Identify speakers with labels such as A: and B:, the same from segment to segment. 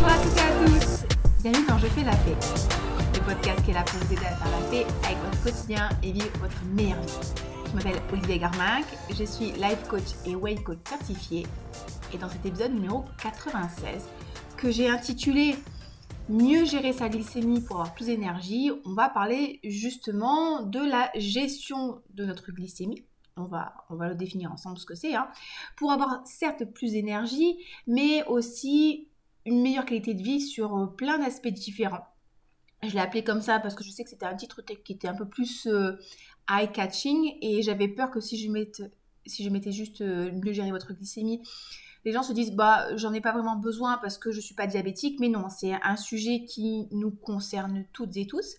A: Bonjour à toutes et à tous. Bienvenue dans Je fais la paix, le podcast qui est là pour vous aider à faire la paix avec votre quotidien et vivre votre meilleure vie. Je m'appelle Olivier Garmac, je suis life coach et weight coach certifié. Et dans cet épisode numéro 96 que j'ai intitulé Mieux gérer sa glycémie pour avoir plus d'énergie, on va parler justement de la gestion de notre glycémie. On va, on va le définir ensemble ce que c'est, hein, pour avoir certes plus d'énergie, mais aussi une meilleure qualité de vie sur euh, plein d'aspects différents. Je l'ai appelé comme ça parce que je sais que c'était un titre qui était un peu plus euh, eye-catching et j'avais peur que si je, mette, si je mettais juste euh, mieux gérer votre glycémie, les gens se disent bah j'en ai pas vraiment besoin parce que je suis pas diabétique, mais non, c'est un sujet qui nous concerne toutes et tous.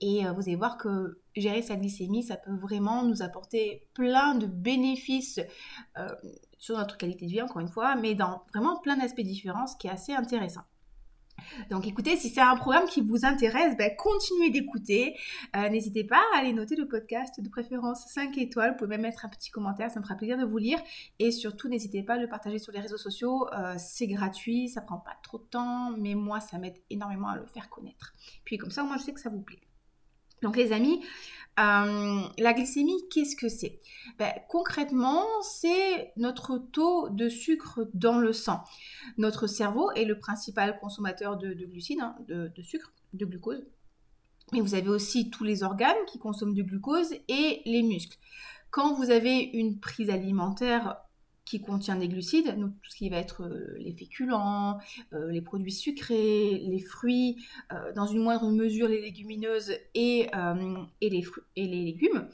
A: Et vous allez voir que gérer sa glycémie, ça peut vraiment nous apporter plein de bénéfices sur notre qualité de vie, encore une fois, mais dans vraiment plein d'aspects différents, ce qui est assez intéressant. Donc écoutez, si c'est un programme qui vous intéresse, ben, continuez d'écouter. Euh, n'hésitez pas à aller noter le podcast de préférence 5 étoiles. Vous pouvez même mettre un petit commentaire, ça me fera plaisir de vous lire. Et surtout, n'hésitez pas à le partager sur les réseaux sociaux. Euh, c'est gratuit, ça prend pas trop de temps, mais moi, ça m'aide énormément à le faire connaître. Puis comme ça, moi, je sais que ça vous plaît. Donc les amis, euh, la glycémie, qu'est-ce que c'est? Ben, Concrètement, c'est notre taux de sucre dans le sang. Notre cerveau est le principal consommateur de, glucides, hein, de, de, sucre, de glucose. Mais vous avez aussi tous les organes qui consomment du glucose et les muscles. Quand vous avez une prise alimentaire contient des glucides, donc tout ce qui va être euh, les féculents, euh, les produits sucrés, les fruits, euh, dans une moindre mesure les légumineuses et, et, les et les légumes,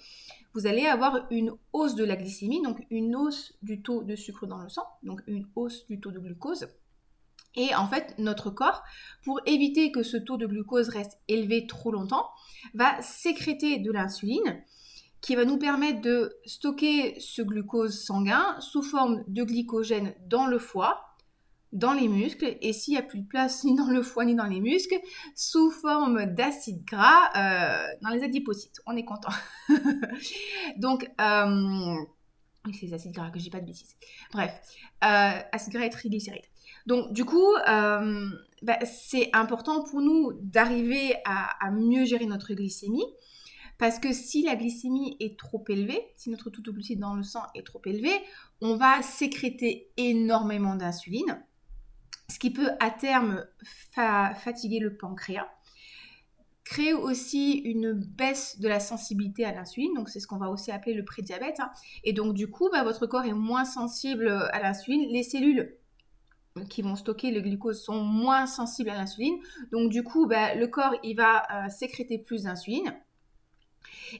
A: vous allez avoir une hausse de la glycémie, donc une hausse du taux de sucre dans le sang, donc une hausse du taux de glucose. Et en fait, notre corps, pour éviter que ce taux de glucose reste élevé trop longtemps, va sécréter de l'insuline qui va nous permettre de stocker ce glucose sanguin sous forme de glycogène dans le foie, dans les muscles, et s'il n'y a plus de place ni dans le foie ni dans les muscles, sous forme d'acide gras euh, dans les adipocytes. On est content. Donc, euh, c'est les acides gras que je dis pas de bêtises. Bref, euh, acide gras et triglycérides. Donc, du coup, euh, bah, c'est important pour nous d'arriver à, mieux gérer notre glycémie parce que si la glycémie est trop élevée, si notre taux de dans le sang est trop élevé, on va sécréter énormément d'insuline, ce qui peut à terme fatiguer le pancréas créer aussi une baisse de la sensibilité à l'insuline, donc c'est ce qu'on va aussi appeler le prédiabète. Hein. Et donc du coup, bah, votre corps est moins sensible à l'insuline. Les cellules qui vont stocker le glucose sont moins sensibles à l'insuline. Donc du coup, bah, le corps il va euh, sécréter plus d'insuline.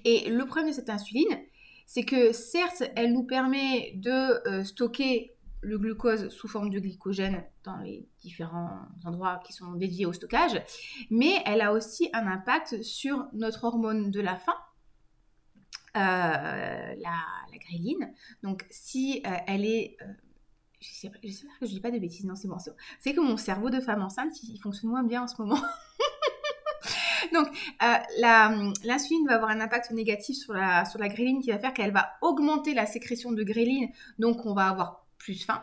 A: Et le problème de cette insuline, c'est que certes, elle nous permet de euh, stocker le glucose sous forme de glycogène dans les différents endroits qui sont dédiés au stockage, mais elle a aussi un impact sur notre hormone de la faim, euh, la, la, gréline. Donc si euh, elle est... j'espère que je dis pas de bêtises, non c'est bon. C'est que mon cerveau de femme enceinte, il fonctionne moins bien en ce moment. Donc, euh, l'insuline va avoir un impact négatif sur la, sur gréline qui va faire qu'elle va augmenter la sécrétion de gréline, donc on va avoir plus faim.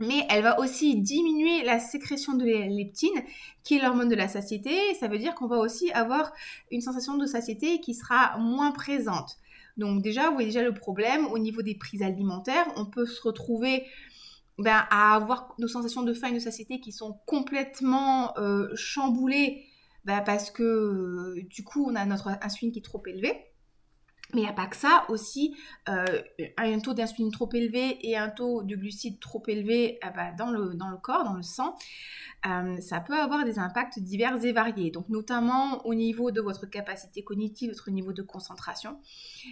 A: Mais elle va aussi diminuer la sécrétion de leptine, qui est l'hormone de la satiété. Ça veut dire qu'on va aussi avoir une sensation de satiété qui sera moins présente. Donc déjà, vous voyez déjà le problème au niveau des prises alimentaires. On peut se retrouver ben, à avoir nos sensations de faim et de satiété qui sont complètement euh, chamboulées bah, parce que euh, du coup, on a notre insuline qui est trop élevée. Mais il n'y a pas que ça, aussi, euh, un taux d'insuline trop élevé et un taux de glucides trop élevé ah bah, dans, le, dans le corps, dans le sang, euh, ça peut avoir des impacts divers et variés. Donc notamment au niveau de votre capacité cognitive, votre niveau de concentration.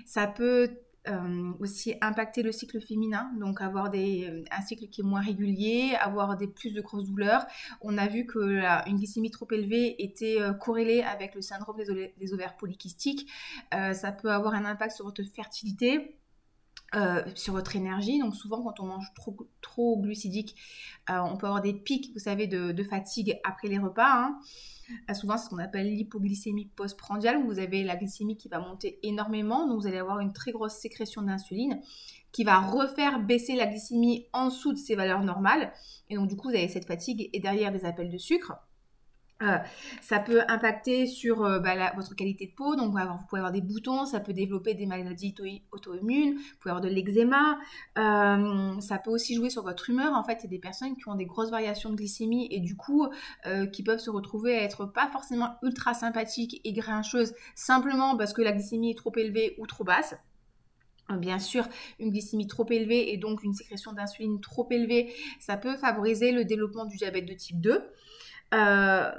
A: Ça peut euh, aussi impacter le cycle féminin, donc avoir des, euh, un cycle qui est moins régulier, avoir des plus de grosses douleurs. On a vu que une glycémie trop élevée était euh, corrélée avec le syndrome des, ovaires polykystiques. ça peut avoir un impact sur votre fertilité. Euh, sur votre énergie. Donc souvent quand on mange trop, trop glucidique, euh, on peut avoir des pics, vous savez, de, fatigue après les repas. Hein. Euh, souvent c'est ce qu'on appelle l'hypoglycémie postprandiale, où vous avez la glycémie qui va monter énormément, donc vous allez avoir une très grosse sécrétion d'insuline qui va refaire baisser la glycémie en dessous de ses valeurs normales. Et donc du coup vous avez cette fatigue et derrière des appels de sucre. Euh, ça peut impacter sur euh, bah, votre qualité de peau, donc vous pouvez, avoir, des boutons, ça peut développer des maladies auto-immunes, vous pouvez avoir de l'eczéma, euh, ça peut aussi jouer sur votre humeur. En fait, il y a des personnes qui ont des grosses variations de glycémie et du coup qui peuvent se retrouver à être pas forcément ultra sympathiques et grincheuses simplement parce que la glycémie est trop élevée ou trop basse. Bien sûr, une glycémie trop élevée et donc une sécrétion d'insuline trop élevée, ça peut favoriser le développement du diabète de type 2. Euh,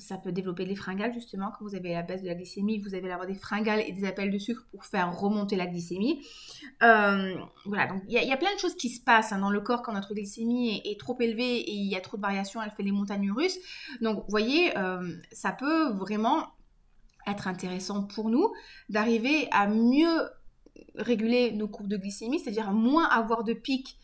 A: ça peut développer les fringales justement quand vous avez la baisse de la glycémie, vous allez avoir des fringales et des appels de sucre pour faire remonter la glycémie. Euh, voilà, donc il y, a plein de choses qui se passent hein, dans le corps quand notre glycémie est, trop élevée et il y a trop de variations, elle fait les montagnes russes. Donc vous voyez, euh, ça peut vraiment être intéressant pour nous d'arriver à mieux réguler nos courbes de glycémie, c'est-à-dire moins avoir de pics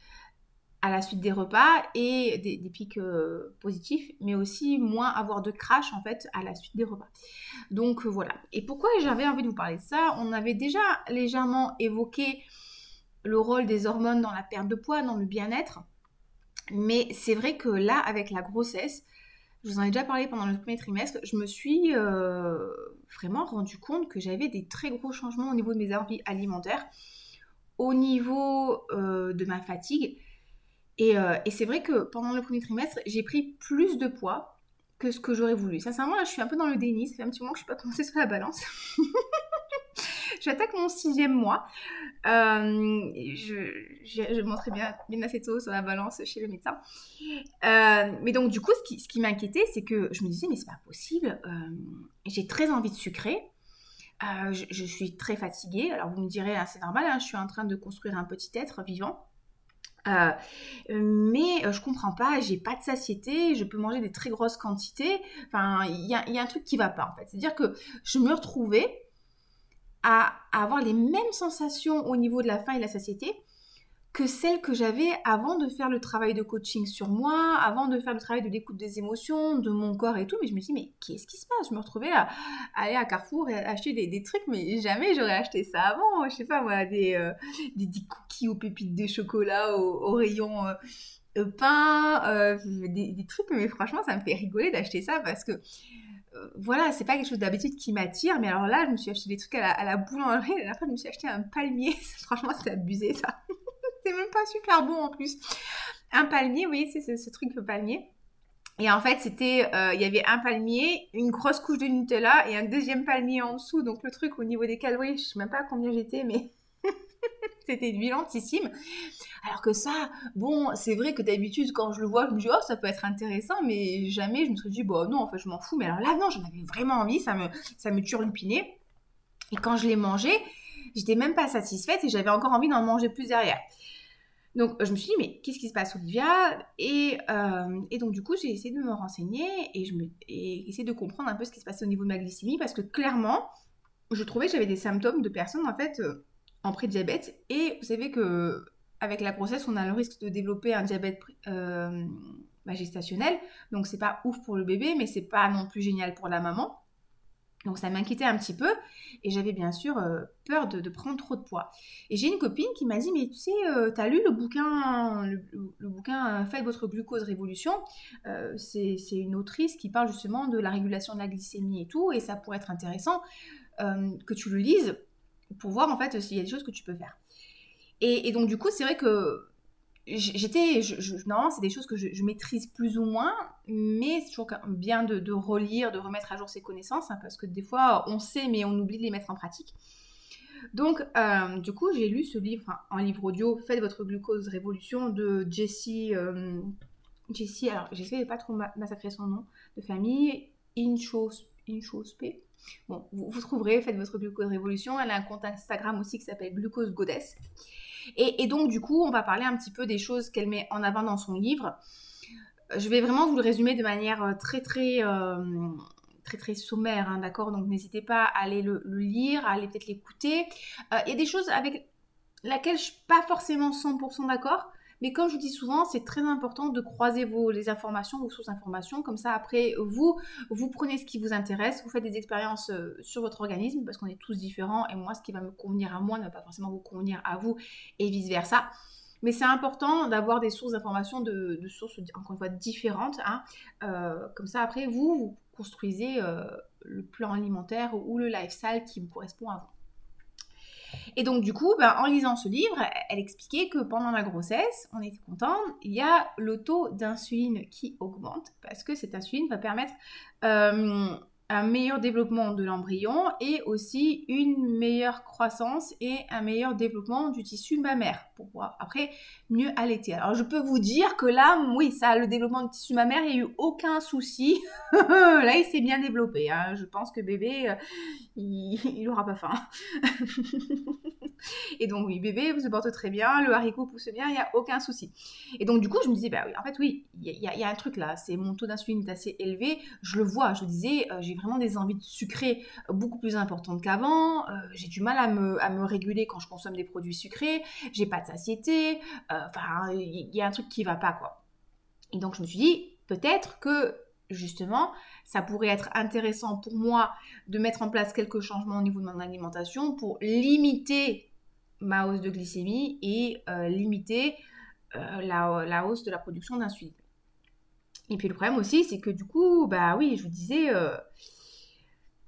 A: à la suite des repas et des, pics euh, positifs, mais aussi moins avoir de crash en fait à la suite des repas. Donc euh, voilà. Et pourquoi j'avais envie de vous parler de ça? On avait déjà légèrement évoqué le rôle des hormones dans la perte de poids, dans le bien-être, mais c'est vrai que là, avec la grossesse, je vous en ai déjà parlé pendant le premier trimestre, je me suis euh, vraiment rendu compte que j'avais des très gros changements au niveau de mes envies alimentaires, au niveau de ma fatigue euh, et, c'est vrai que pendant le premier trimestre, j'ai pris plus de poids que ce que j'aurais voulu. Sincèrement, là, je suis un peu dans le déni. Ça fait un petit moment que je ne suis pas commencée sur la balance. J'attaque mon sixième mois. Euh, je, je, montrais bien, assez tôt sur la balance chez le médecin. Euh, mais donc, du coup, ce qui, m'inquiétait, c'est que je me disais, mais c'est pas possible. j'ai très envie de sucrer. Je, suis très fatiguée. Alors, vous me direz, ah, c'est normal, hein, je suis en train de construire un petit être vivant. Euh, mais euh, je comprends pas, j'ai pas de satiété, je peux manger des très grosses quantités. Enfin, il y a, un truc qui va pas en fait. C'est-à-dire que je me retrouvais à, avoir les mêmes sensations au niveau de la faim et de la satiété que celles que j'avais avant de faire le travail de coaching sur moi, avant de faire le travail de l'écoute des émotions, de mon corps et tout. Mais je me dit, mais qu'est-ce qui se passe? Je me retrouvais à, aller à Carrefour et acheter des, trucs, mais jamais j'aurais acheté ça avant. Je sais pas, moi, des, euh, des, cookies aux pépites de chocolat au, rayon euh, pain, euh, des, trucs, mais franchement, ça me fait rigoler d'acheter ça parce que voilà, c'est pas quelque chose d'habitude qui m'attire, mais alors là, je me suis acheté des trucs à la, à la boulangerie, et après, je me suis acheté un palmier. Franchement, c'est abusé ça c'est même pas super bon en plus. Un palmier, voyez, c'est ce, truc le palmier. Et en fait, c'était, euh, il y avait un palmier, une grosse couche de Nutella et un deuxième palmier en dessous. Donc le truc au niveau des calories, je sais même pas combien j'étais, mais c'était violentissime. Alors que ça, bon, c'est vrai que d'habitude, quand je le vois, je me dis, oh, ça peut être intéressant, mais jamais je me suis dit, bon, non, en fait, je m'en fous. Mais alors là, non, j'en avais vraiment envie, ça me, ça me turlupinait. Et quand je l'ai mangé, j'étais même pas satisfaite et j'avais encore envie d'en manger plus derrière. Donc je me suis dit, mais qu'est-ce qui se passe, Olivia? Et, euh, et, donc du coup, j'ai essayé de me renseigner et, je me, et essayer de comprendre un peu ce qui se passait au niveau de ma glycémie parce que clairement, je trouvais que j'avais des symptômes de personnes en fait euh, en pré-diabète. Et vous savez que avec la grossesse, on a le risque de développer un diabète euh, bah, gestationnel. Donc c'est pas ouf pour le bébé, mais c'est pas non plus génial pour la maman. Donc ça m'inquiétait un petit peu et j'avais bien sûr euh, peur de, prendre trop de poids. Et j'ai une copine qui m'a dit mais tu sais, euh, tu as lu le bouquin, le, bouquin euh, Faites votre glucose révolution. c'est une autrice qui parle justement de la régulation de la glycémie et tout et ça pourrait être intéressant que tu le lises pour voir en fait s'il y a des choses que tu peux faire. et donc du coup c'est vrai que j'étais, non, c'est des choses que je, maîtrise plus ou moins, mais c'est toujours bien de, relire, de remettre à jour ses connaissances, hein, parce que des fois on sait, mais on oublie de les mettre en pratique. Donc, euh, du coup, j'ai lu ce livre, en livre audio, Faites votre glucose révolution de Jessie, euh, Jessie, alors j'essaie de pas trop massacrer son nom de famille, Inchospe. Bon, vous, trouverez, Faites votre glucose révolution. Elle a un compte Instagram aussi qui s'appelle Glucose Goddess. Et, donc, du coup, on va parler un petit peu des choses qu'elle met en avant dans son livre. Je vais vraiment vous le résumer de manière euh, très, très, euh, très, très sommaire, hein, d'accord? Donc, n'hésitez pas à aller le, lire, à aller peut-être l'écouter. Euh, il y a des choses avec laquelle je suis pas forcément 100% d'accord. Mais comme je vous dis souvent, c'est très important de croiser vos, les informations, vos sources d'informations. Comme ça, après, vous, vous prenez ce qui vous intéresse, vous faites des expériences euh, sur votre organisme, parce qu'on est tous différents. Et moi, ce qui va me convenir à moi ne va pas forcément vous convenir à vous, et vice-versa. Mais c'est important d'avoir des sources d'informations de, sources, encore une fois, différentes. Hein. Euh, comme ça, après, vous, vous construisez euh, le plan alimentaire ou le lifestyle qui vous correspond à vous. Et donc, du coup, ben, en lisant ce livre, elle expliquait que pendant la grossesse, on était content, il y a le taux d'insuline qui augmente parce que cette insuline va permettre euh, un meilleur développement de l'embryon et aussi une meilleure croissance et un meilleur développement du tissu mammaire pour pouvoir après mieux allaiter. Alors je peux vous dire que là, oui, ça, le développement du tissu mammaire, il n'y a eu aucun souci. là, il s'est bien développé. Hein. Je pense que bébé, euh, il n'aura pas faim. et donc oui, bébé vous se porte très bien, le haricot pousse bien, il n'y a aucun souci. Et donc du coup, je me disais, bah oui, en fait oui, il y, y, a un truc là, c'est mon taux d'insuline est assez élevé, je le vois, je disais, euh, j'ai vraiment des envies de sucré beaucoup plus importantes qu'avant, euh, j'ai du mal à me, à me réguler quand je consomme des produits sucrés, j'ai pas de satiété, euh, enfin, il y, a un truc qui va pas quoi. Et donc je me suis dit, peut-être que justement, ça pourrait être intéressant pour moi de mettre en place quelques changements au niveau de mon alimentation pour limiter ma hausse de glycémie et euh, limiter euh, la, hausse de la production d'insuline. Et puis le problème aussi, c'est que du coup, bah oui, je vous disais, euh,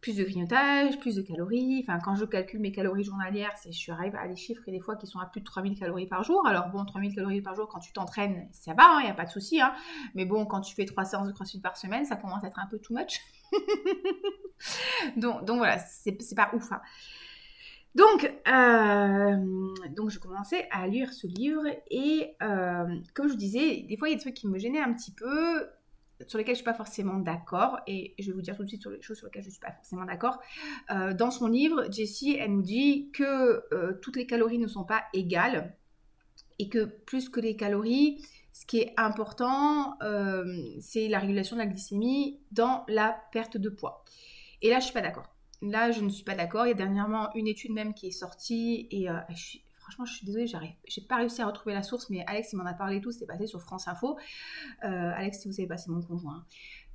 A: plus de grignotage, plus de calories. Enfin, quand je calcule mes calories journalières, je suis arrive à des chiffres et des fois qui sont à plus de 3000 calories par jour. Alors bon, 3000 calories par jour, quand tu t'entraînes, ça va, il hein, n'y a pas de souci. Hein. Mais bon, quand tu fais trois séances de crossfit par semaine, ça commence à être un peu too much. donc, donc voilà, c'est, pas ouf. Hein. Donc, euh, donc, je commençais à lire ce livre et euh, comme je vous disais, des fois il y a des trucs qui me gênaient un petit peu sur lesquels je ne suis pas forcément d'accord, et je vais vous dire tout de suite sur les choses sur lesquelles je ne suis pas forcément d'accord. Euh, dans son livre, Jessie, elle nous dit que toutes les calories ne sont pas égales, et que plus que les calories, ce qui est important, c'est la régulation de la glycémie dans la perte de poids. Et là, je ne suis pas d'accord. Là, je ne suis pas d'accord. Il y a dernièrement une étude même qui est sortie, et suis franchement, je suis désolée, j'arrive, j'ai pas réussi à retrouver la source, mais Alex, il m'en a parlé tout, c'est passé sur France Info. Euh, Alex, si vous savez pas, c'est mon conjoint.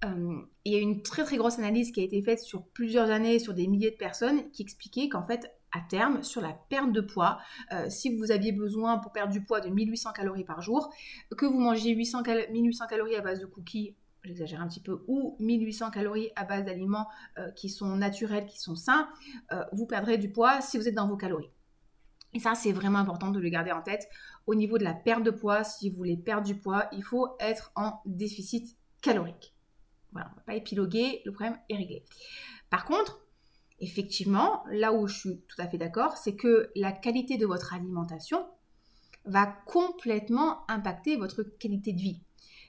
A: Euh, il y a une très très grosse analyse qui a été faite sur plusieurs années, sur des milliers de personnes, qui expliquait qu'en fait, à terme, sur la perte de poids, euh, si vous aviez besoin pour perdre du poids de 1800 calories par jour, que vous mangiez 800 1800 calories à base de cookies, j'exagère un petit peu, ou 1800 calories à base d'aliments qui sont naturels, qui sont sains, vous perdrez du poids si vous êtes dans vos calories. Et ça, c'est vraiment important de le garder en tête. Au niveau de la perte de poids, si vous voulez perdre du poids, il faut être en déficit calorique. Voilà, on ne va pas épiloguer, le problème est réglé. Par contre, effectivement, là où je suis tout à fait d'accord, c'est que la qualité de votre alimentation va complètement impacter votre qualité de vie.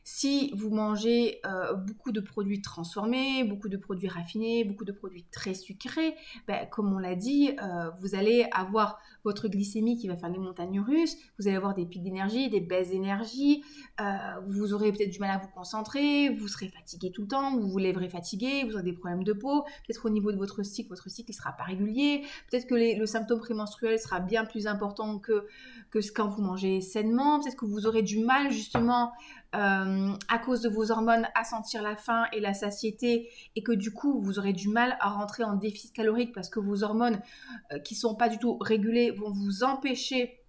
A: Si vous mangez euh, beaucoup de produits transformés, beaucoup de produits raffinés, beaucoup de produits très sucrés, ben, comme on l'a dit, euh, vous allez avoir votre glycémie qui va faire les montagnes russes, vous allez avoir des pics d'énergie, des baisses d'énergie, euh, vous aurez peut-être du mal à vous concentrer, vous serez fatigué tout le temps, vous vous lèverez fatigué, vous aurez des problèmes de peau, peut-être au niveau de votre cycle, votre cycle ne sera pas régulier, peut-être que le symptôme prémenstruel sera bien plus important que, que quand vous mangez sainement, peut-être que vous aurez du mal justement euh, à cause de vos hormones à sentir la faim et la satiété et que du coup vous aurez du mal à rentrer en déficit calorique parce que vos hormones qui euh, qui sont pas du tout régulées vont vous empêcher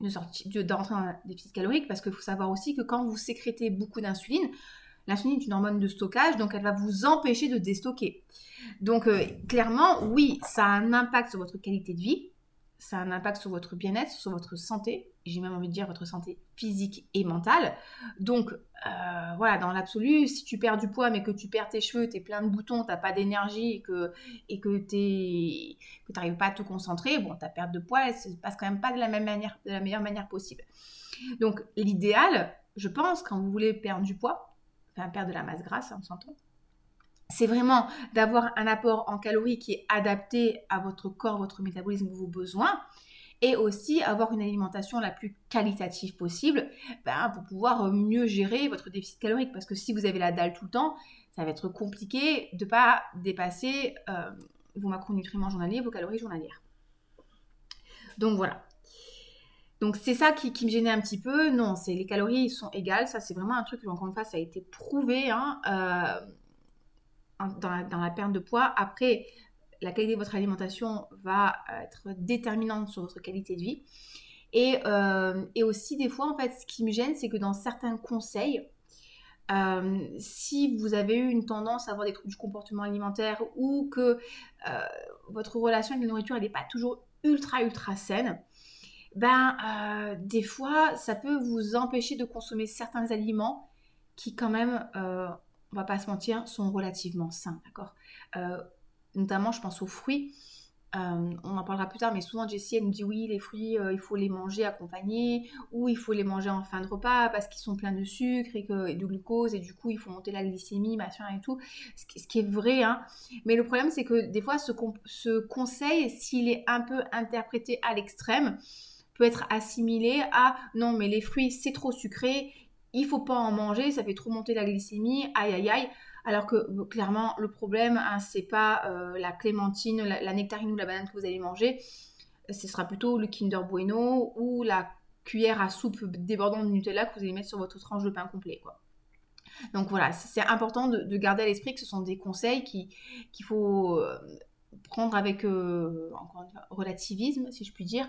A: de en déficit calorique parce qu'il faut savoir aussi que quand vous sécrétez beaucoup d'insuline, l'insuline est une hormone de stockage donc elle va vous empêcher de déstocker. Donc euh, clairement oui ça a un impact sur votre qualité de vie ça a un impact sur votre bien-être, sur votre santé, j'ai même envie de dire votre santé physique et mentale. Donc euh, voilà, dans l'absolu, si tu perds du poids mais que tu perds tes cheveux, tu es plein de boutons, tu pas d'énergie et que, et que tu n'arrives pas à te concentrer, bon, ta perte de poids, elle se passe quand même pas de la, même manière, de la meilleure manière possible. Donc l'idéal, je pense, quand vous voulez perdre du poids, enfin perdre de la masse grasse, hein, on s'entend, c'est vraiment d'avoir un apport en calories qui est adapté à votre corps, votre métabolisme, vos besoins, et aussi avoir une alimentation la plus qualitative possible ben, pour pouvoir mieux gérer votre déficit calorique. Parce que si vous avez la dalle tout le temps, ça va être compliqué de ne pas dépasser euh, vos macronutriments journaliers, vos calories journalières. Donc voilà. Donc c'est ça qui, me gênait un petit peu. Non, c'est les calories sont égales. Ça c'est vraiment un truc encore une fois ça a été prouvé hein, euh, dans, la, perte de poids. Après, la qualité de votre alimentation va être déterminante sur votre qualité de vie. Et, euh, et aussi des fois en fait, ce qui me gêne, c'est que dans certains conseils, euh, si vous avez eu une tendance à avoir des troubles du comportement alimentaire ou que votre relation avec la nourriture n'est pas toujours ultra ultra saine, ben euh, des fois ça peut vous empêcher de consommer certains aliments qui quand même, euh, on va pas se mentir, sont relativement sains, d'accord? Euh, Notamment je pense aux fruits. on en parlera plus tard, mais souvent Jessie elle nous dit oui, les fruits, il faut les manger accompagnés ou il faut les manger en fin de repas parce qu'ils sont pleins de sucre et, de glucose et du coup il faut monter la glycémie, machin et tout. Ce qui, est vrai, hein. Mais le problème c'est que des fois ce conseil, s'il est un peu interprété à l'extrême, peut être assimilé à non mais les fruits c'est trop sucré, il faut pas en manger, ça fait trop monter la glycémie, aïe aïe aïe. Alors que clairement le problème hein, c'est pas euh, la clémentine, la, nectarine ou la banane que vous allez manger, ce sera plutôt le Kinder Bueno ou la cuillère à soupe débordante de Nutella que vous allez mettre sur votre tranche de pain complet. Donc voilà, c'est important de, garder à l'esprit que ce sont des conseils qu'il faut euh, prendre avec euh, relativisme, si je puis dire,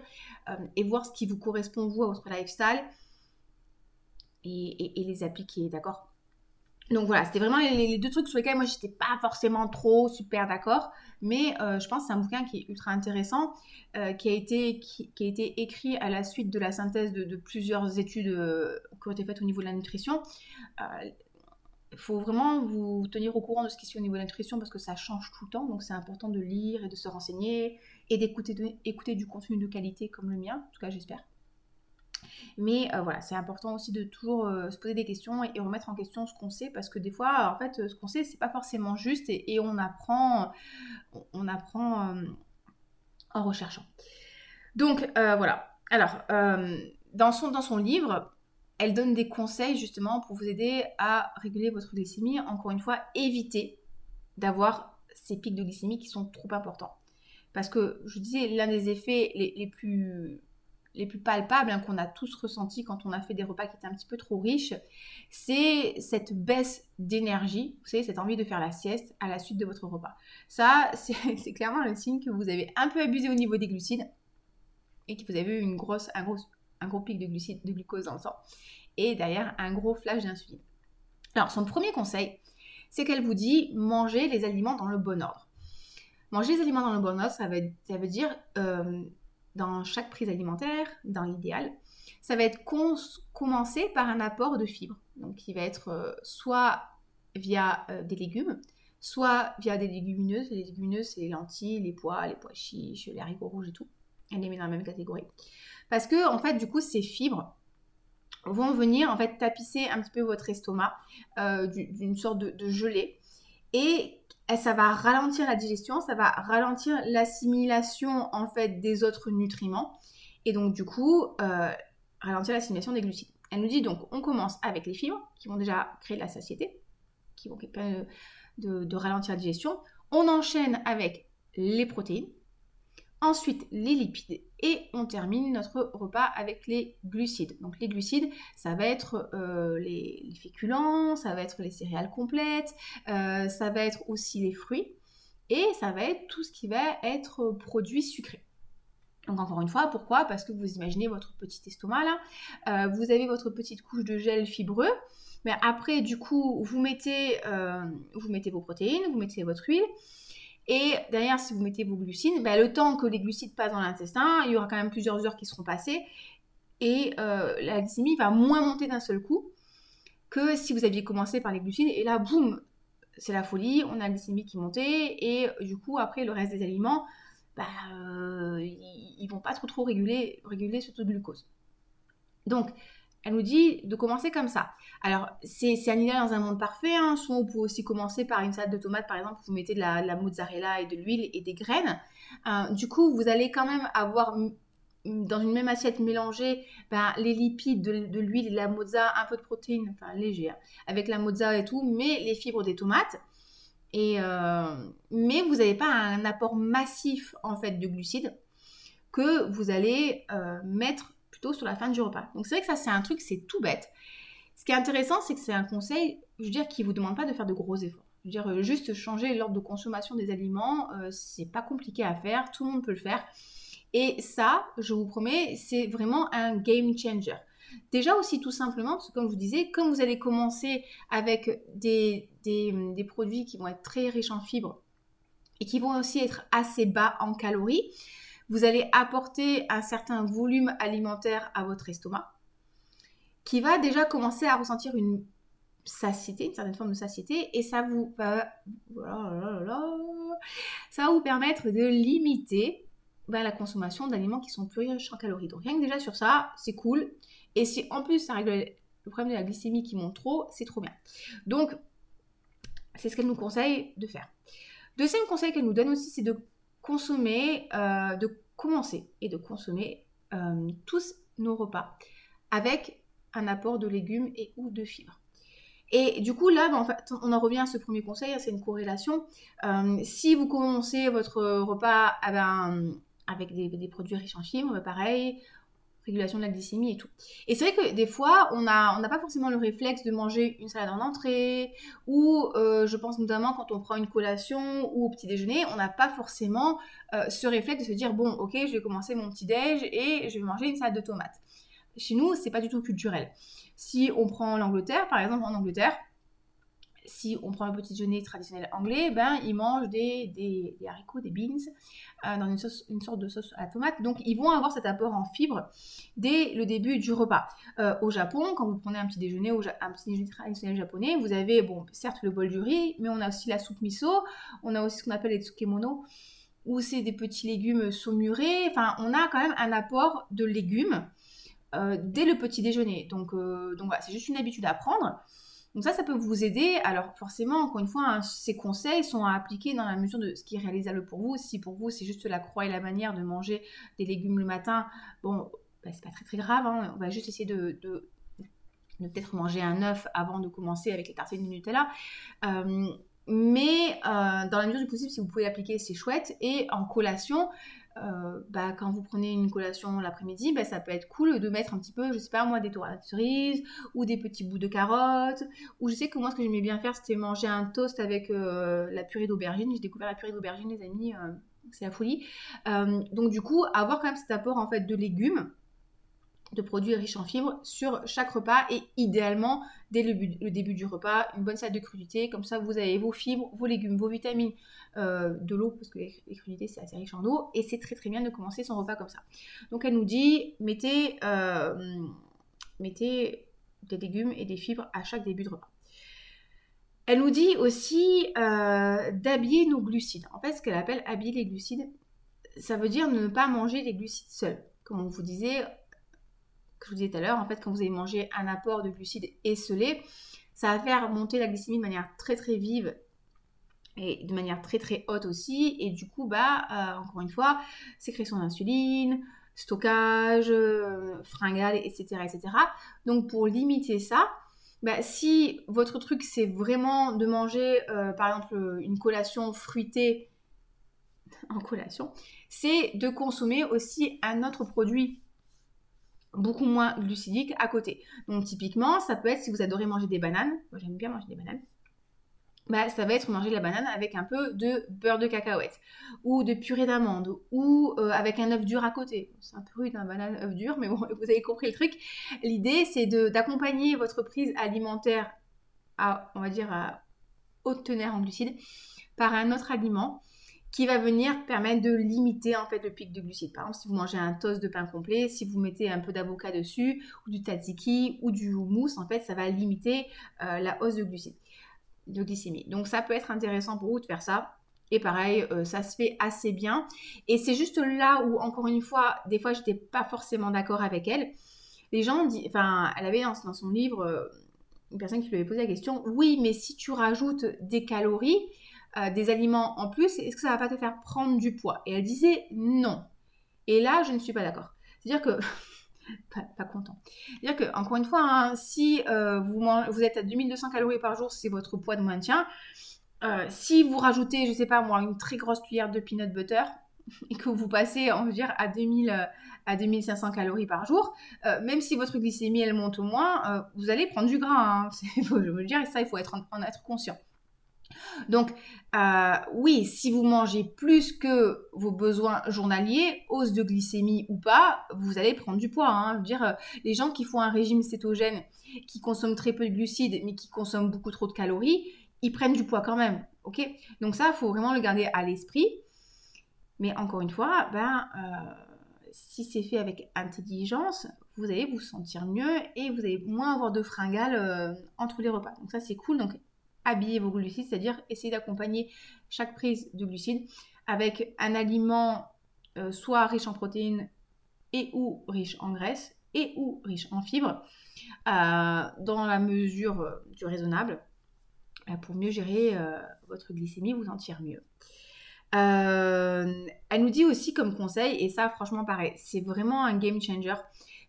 A: euh, et voir ce qui vous correspond, vous, à votre lifestyle, et, les appliquer, d'accord? Donc voilà, c'était vraiment les, deux trucs sur lesquels moi j'étais pas forcément trop super d'accord, mais euh, je pense que c'est un bouquin qui est ultra intéressant, qui, a été, qui, a été écrit à la suite de la synthèse de, plusieurs études qui ont été faites au niveau de la nutrition il faut vraiment vous tenir au courant de ce qui se fait au niveau de la nutrition parce que ça change tout le temps. Donc c'est important de lire et de se renseigner et d'écouter écouter du contenu de qualité comme le mien, en tout cas j'espère. Mais euh, voilà, c'est important aussi de toujours euh, se poser des questions et, remettre en question ce qu'on sait parce que des fois, en fait, ce qu'on sait, c'est pas forcément juste et, on apprend, on apprend euh, en recherchant. Donc voilà. Alors, dans, son, dans son livre, elle donne des conseils justement pour vous aider à réguler votre glycémie. Encore une fois, évitez d'avoir ces pics de glycémie qui sont trop importants. Parce que je disais, l'un des effets les, plus, les plus palpables hein, qu'on a tous ressenti quand on a fait des repas qui étaient un petit peu trop riches, c'est cette baisse d'énergie, vous savez, cette envie de faire la sieste à la suite de votre repas. Ça, c'est clairement le signe que vous avez un peu abusé au niveau des glucides et que vous avez eu une grosse, un gros un pic de, glucides, de glucose dans le sang, et derrière un gros flash d'insuline. Alors, son premier conseil, c'est qu'elle vous dit manger les aliments dans le bon ordre. Manger les aliments dans le bon ordre, ça veut, ça dire euh, dans chaque prise alimentaire, dans l'idéal, ça va être commencer par un apport de fibres. Donc, qui va être euh, soit via euh, des légumes, soit via des légumineuses. Les légumineuses, c'est les lentilles, les pois, les pois chiches, les haricots rouges et tout. Elle les met dans la même catégorie. Parce que, en fait, du coup, ces fibres vont venir, en fait, tapisser un petit peu votre estomac euh, d'une sorte de, gelée. Et ça va ralentir la digestion, ça va ralentir l'assimilation, en fait, des autres nutriments. Et donc, du coup, euh, ralentir l'assimilation des glucides. Elle nous dit donc, on commence avec les fibres, qui vont déjà créer de la satiété, qui vont permettre de ralentir la digestion. On enchaîne avec les protéines, ensuite les lipides. Et on termine notre repas avec les glucides. Donc les glucides, ça va être euh, les, féculents, ça va être les céréales complètes, euh, ça va être aussi les fruits et ça va être tout ce qui va être produit sucré. Donc encore une fois, pourquoi? Parce que vous imaginez votre petit estomac là, euh, vous avez votre petite couche de gel fibreux, mais après du coup vous mettez vos protéines, vous mettez votre huile, et derrière, si vous mettez vos glucides, ben, le temps que les glucides passent dans l'intestin, il y aura quand même plusieurs heures qui seront passées. Et euh, la glycémie va moins monter d'un seul coup que si vous aviez commencé par les glucides. Et là, boum, c'est la folie, on a la glycémie qui montait. Et du coup, après, le reste des aliments, ben, euh, ils, ne vont pas trop trop réguler, réguler ce taux de glucose. Donc, elle nous dit de commencer comme ça. Alors, c'est un idéal dans un monde parfait. Hein. Soit on peut aussi commencer par une salade de tomates, par exemple, vous mettez de la, mozzarella et de l'huile et des graines. Euh, du coup, vous allez quand même avoir dans une même assiette mélangée ben, les lipides de, l'huile et de la mozza, un peu de protéines, enfin léger, hein, avec la mozza et tout, mais les fibres des tomates. Et, euh, mais vous n'avez pas un apport massif en fait de glucides que vous allez euh, mettre sur la fin du repas. Donc c'est vrai que ça c'est un truc, c'est tout bête. Ce qui est intéressant, c'est que c'est un conseil, je veux dire, qui vous demande pas de faire de gros efforts. Je veux dire, euh, juste changer l'ordre de consommation des aliments, euh, c'est pas compliqué à faire, tout le monde peut le faire. Et ça, je vous promets, c'est vraiment un game changer. Déjà aussi tout simplement, parce que comme je vous disais, comme vous allez commencer avec des, produits qui vont être très riches en fibres et qui vont aussi être assez bas en calories, vous allez apporter un certain volume alimentaire à votre estomac qui va déjà commencer à ressentir une satiété, une certaine forme de satiété, et ça vous va, ça va vous permettre de limiter ben, la consommation d'aliments qui sont plus riches en calories. Donc rien que déjà sur ça, c'est cool. Et si en plus ça règle le problème de la glycémie qui monte trop, c'est trop bien. Donc c'est ce qu'elle nous conseille de faire. Deuxième conseil qu'elle nous donne aussi, c'est de consommer, euh, de commencer et de consommer euh, tous nos repas avec un apport de légumes et ou de fibres. Et du coup, là, ben, on en revient à ce premier conseil, hein, c'est une corrélation. Euh, si vous commencez votre repas eh ben, avec des, produits riches en fibres, ben, pareil, régulation de la glycémie et tout. Et c'est vrai que des fois, on n'a pas forcément le réflexe de manger une salade en entrée, ou euh, je pense notamment quand on prend une collation ou au petit déjeuner, on n'a pas forcément euh, ce réflexe de se dire, bon, ok, je vais commencer mon petit déj et je vais manger une salade de tomates. Chez nous, c'est pas du tout culturel. Si on prend l'Angleterre, par exemple, en Angleterre, si on prend le petit déjeuner traditionnel anglais, ben, ils mangent des, haricots, des beans, euh, dans une, sorte de sauce à tomate. Donc, ils vont avoir cet apport en fibres dès le début du repas. Euh, au Japon, quand vous prenez un petit déjeuner, un petit déjeuner traditionnel japonais, vous avez, bon, certes, le bol du riz, mais on a aussi la soupe miso, on a aussi ce qu'on appelle les tsukemono, où c'est des petits légumes saumurés. Enfin, on a quand même un apport de légumes euh, dès le petit déjeuner. Donc, donc voilà, c'est juste une habitude à prendre. Donc ça, ça peut vous aider. Alors forcément, encore une fois, hein, ces conseils sont à appliquer dans la mesure de ce qui est réalisable pour vous. Si pour vous, c'est juste la croix et la manière de manger des légumes le matin, bon, bah, c'est pas très très grave. Hein. On va juste essayer de, peut-être manger un œuf avant de commencer avec les tartines de Nutella. Euh, mais euh, dans la mesure du possible, si vous pouvez l'appliquer, c'est chouette. Et en collation, euh, bah, quand vous prenez une collation l'après-midi, bah, ça peut être cool de mettre un petit peu, je sais pas moi, des tomates de cerises ou des petits bouts de carottes. Ou je sais que moi, ce que j'aimais bien faire, c'était manger un toast avec euh, la purée d'aubergine. J'ai découvert la purée d'aubergine, les amis, euh, c'est la folie. donc du coup, avoir quand même cet apport en fait de légumes de produits riches en fibres sur chaque repas et idéalement dès le, début du repas une bonne salade de crudités comme ça vous avez vos fibres, vos légumes, vos vitamines, euh, de l'eau parce que les, crudités c'est assez riche en eau et c'est très très bien de commencer son repas comme ça. Donc elle nous dit mettez, euh, mettez des légumes et des fibres à chaque début de repas. Elle nous dit aussi euh, d'habiller nos glucides. En fait ce qu'elle appelle habiller les glucides ça veut dire ne pas manger les glucides seuls. Comme on vous disait, que je vous disais tout à l'heure, en fait, quand vous avez mangé un apport de glucides esselés, ça va faire monter la glycémie de manière très très vive et de manière très très haute aussi. Et du coup, bah, euh, encore une fois, sécrétion d'insuline, stockage, euh, fringale, etc., etc. Donc pour limiter ça, bah, si votre truc c'est vraiment de manger euh, par exemple une collation fruitée en collation, c'est de consommer aussi un autre produit beaucoup moins glucidique à côté. Donc typiquement, ça peut être si vous adorez manger des bananes, moi j'aime bien manger des bananes, bah, ça va être manger la banane avec un peu de beurre de cacahuète ou de purée d'amande ou euh, avec un œuf dur à côté. C'est un peu rude un banane œuf dur, mais bon, vous avez compris le truc. L'idée c'est d'accompagner votre prise alimentaire à, on va dire, à haute teneur en glucides par un autre aliment qui va venir permettre de limiter en fait le pic de glucides. Par exemple, si vous mangez un toast de pain complet, si vous mettez un peu d'avocat dessus, ou du tzatziki, ou du houmous, en fait, ça va limiter euh, la hausse de glycémie. Donc ça peut être intéressant pour vous de faire ça. Et pareil, euh, ça se fait assez bien. Et c'est juste là où, encore une fois, des fois, j'étais pas forcément d'accord avec elle. Les gens, disent, enfin, elle avait dans, son livre euh, une personne qui lui avait posé la question, oui, mais si tu rajoutes des calories, euh, des aliments en plus, est-ce que ça va pas te faire prendre du poids? Et elle disait non. Et là, je ne suis pas d'accord. C'est-à-dire que pas, content. C'est-à-dire que, encore une fois, hein, si euh, vous, êtes à 2200 calories par jour, c'est votre poids de maintien. Euh, si vous rajoutez, je sais pas moi, une très grosse cuillère de peanut butter, et que vous passez, on va dire, à 2000 à 2500 calories par jour, même si votre glycémie elle monte au moins, vous allez prendre du gras. Hein. je veux dire, ça il faut être en, être conscient. Donc euh, oui, si vous mangez plus que vos besoins journaliers, hausse de glycémie ou pas, vous allez prendre du poids. Hein. Dire, les gens qui font un régime cétogène, qui consomment très peu de glucides, mais qui consomment beaucoup trop de calories, ils prennent du poids quand même. Ok? Donc ça, il faut vraiment le garder à l'esprit. Mais encore une fois, ben, si c'est fait avec intelligence, vous allez vous sentir mieux et vous allez moins avoir de fringales euh, entre les repas. Donc ça c'est cool. Habillez vos glucides, c'est-à-dire essayez d'accompagner chaque prise de glucides avec un aliment euh, soit riche en protéines et ou riche en graisse et ou riche en fibres euh, dans la mesure du raisonnable pour mieux gérer votre glycémie, vous sentir mieux. Euh, elle nous dit aussi comme conseil, et ça franchement pareil, c'est vraiment un game changer,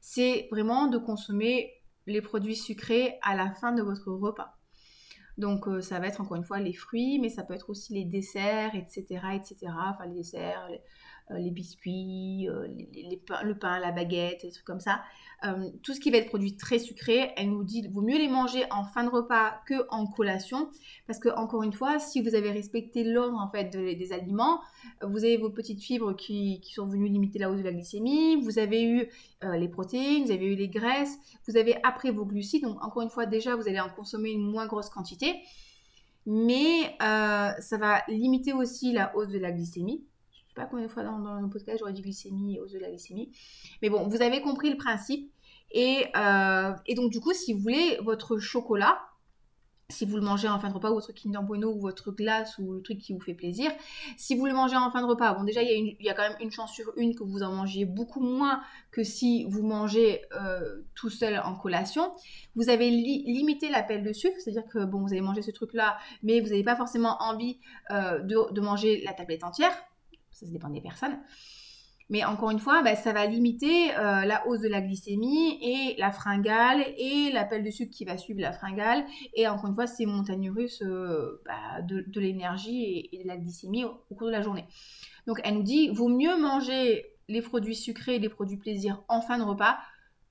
A: c'est vraiment de consommer les produits sucrés à la fin de votre repas. Donc euh, ça va être encore une fois les fruits, mais ça peut être aussi les desserts, etc. etc. Enfin les desserts, les biscuits, euh, le pain, la baguette, des trucs comme ça. Euh, tout ce qui va être produit très sucré, elle nous dit vaut mieux les manger en fin de repas que en collation, parce que encore une fois, si vous avez respecté l'ordre en fait des aliments, vous avez vos petites fibres qui, sont venues limiter la hausse de la glycémie, vous avez eu les protéines, vous avez eu les graisses, vous avez après vos glucides, donc encore une fois déjà vous allez en consommer une moins grosse quantité, mais ça va limiter aussi la hausse de la glycémie sais pas combien de fois dans, le podcast j'aurais dit glycémie et hausse de la glycémie. Mais bon, vous avez compris le principe. Et, euh, et, donc, du coup, si vous voulez votre chocolat, si vous le mangez en fin de repas, ou votre Kinder Bueno, ou votre glace, ou le truc qui vous fait plaisir, si vous le mangez en fin de repas, bon, déjà, il y, a quand même une chance sur une que vous en mangiez beaucoup moins que si vous mangez euh, tout seul en collation. Vous avez limité l'appel de sucre, c'est-à-dire que, bon, vous avez mangé ce truc-là, mais vous n'avez pas forcément envie euh, de, de manger la tablette entière ça, dépend des personnes. Mais encore une fois, bah, ça va limiter euh, la hausse de la glycémie et la fringale et l'appel de sucre qui va suivre la fringale. Et encore une fois, ces montagnes russes euh, bah, de, l'énergie et, de la glycémie au, cours de la journée. Donc elle nous dit, vaut mieux manger les produits sucrés et les produits plaisir en fin de repas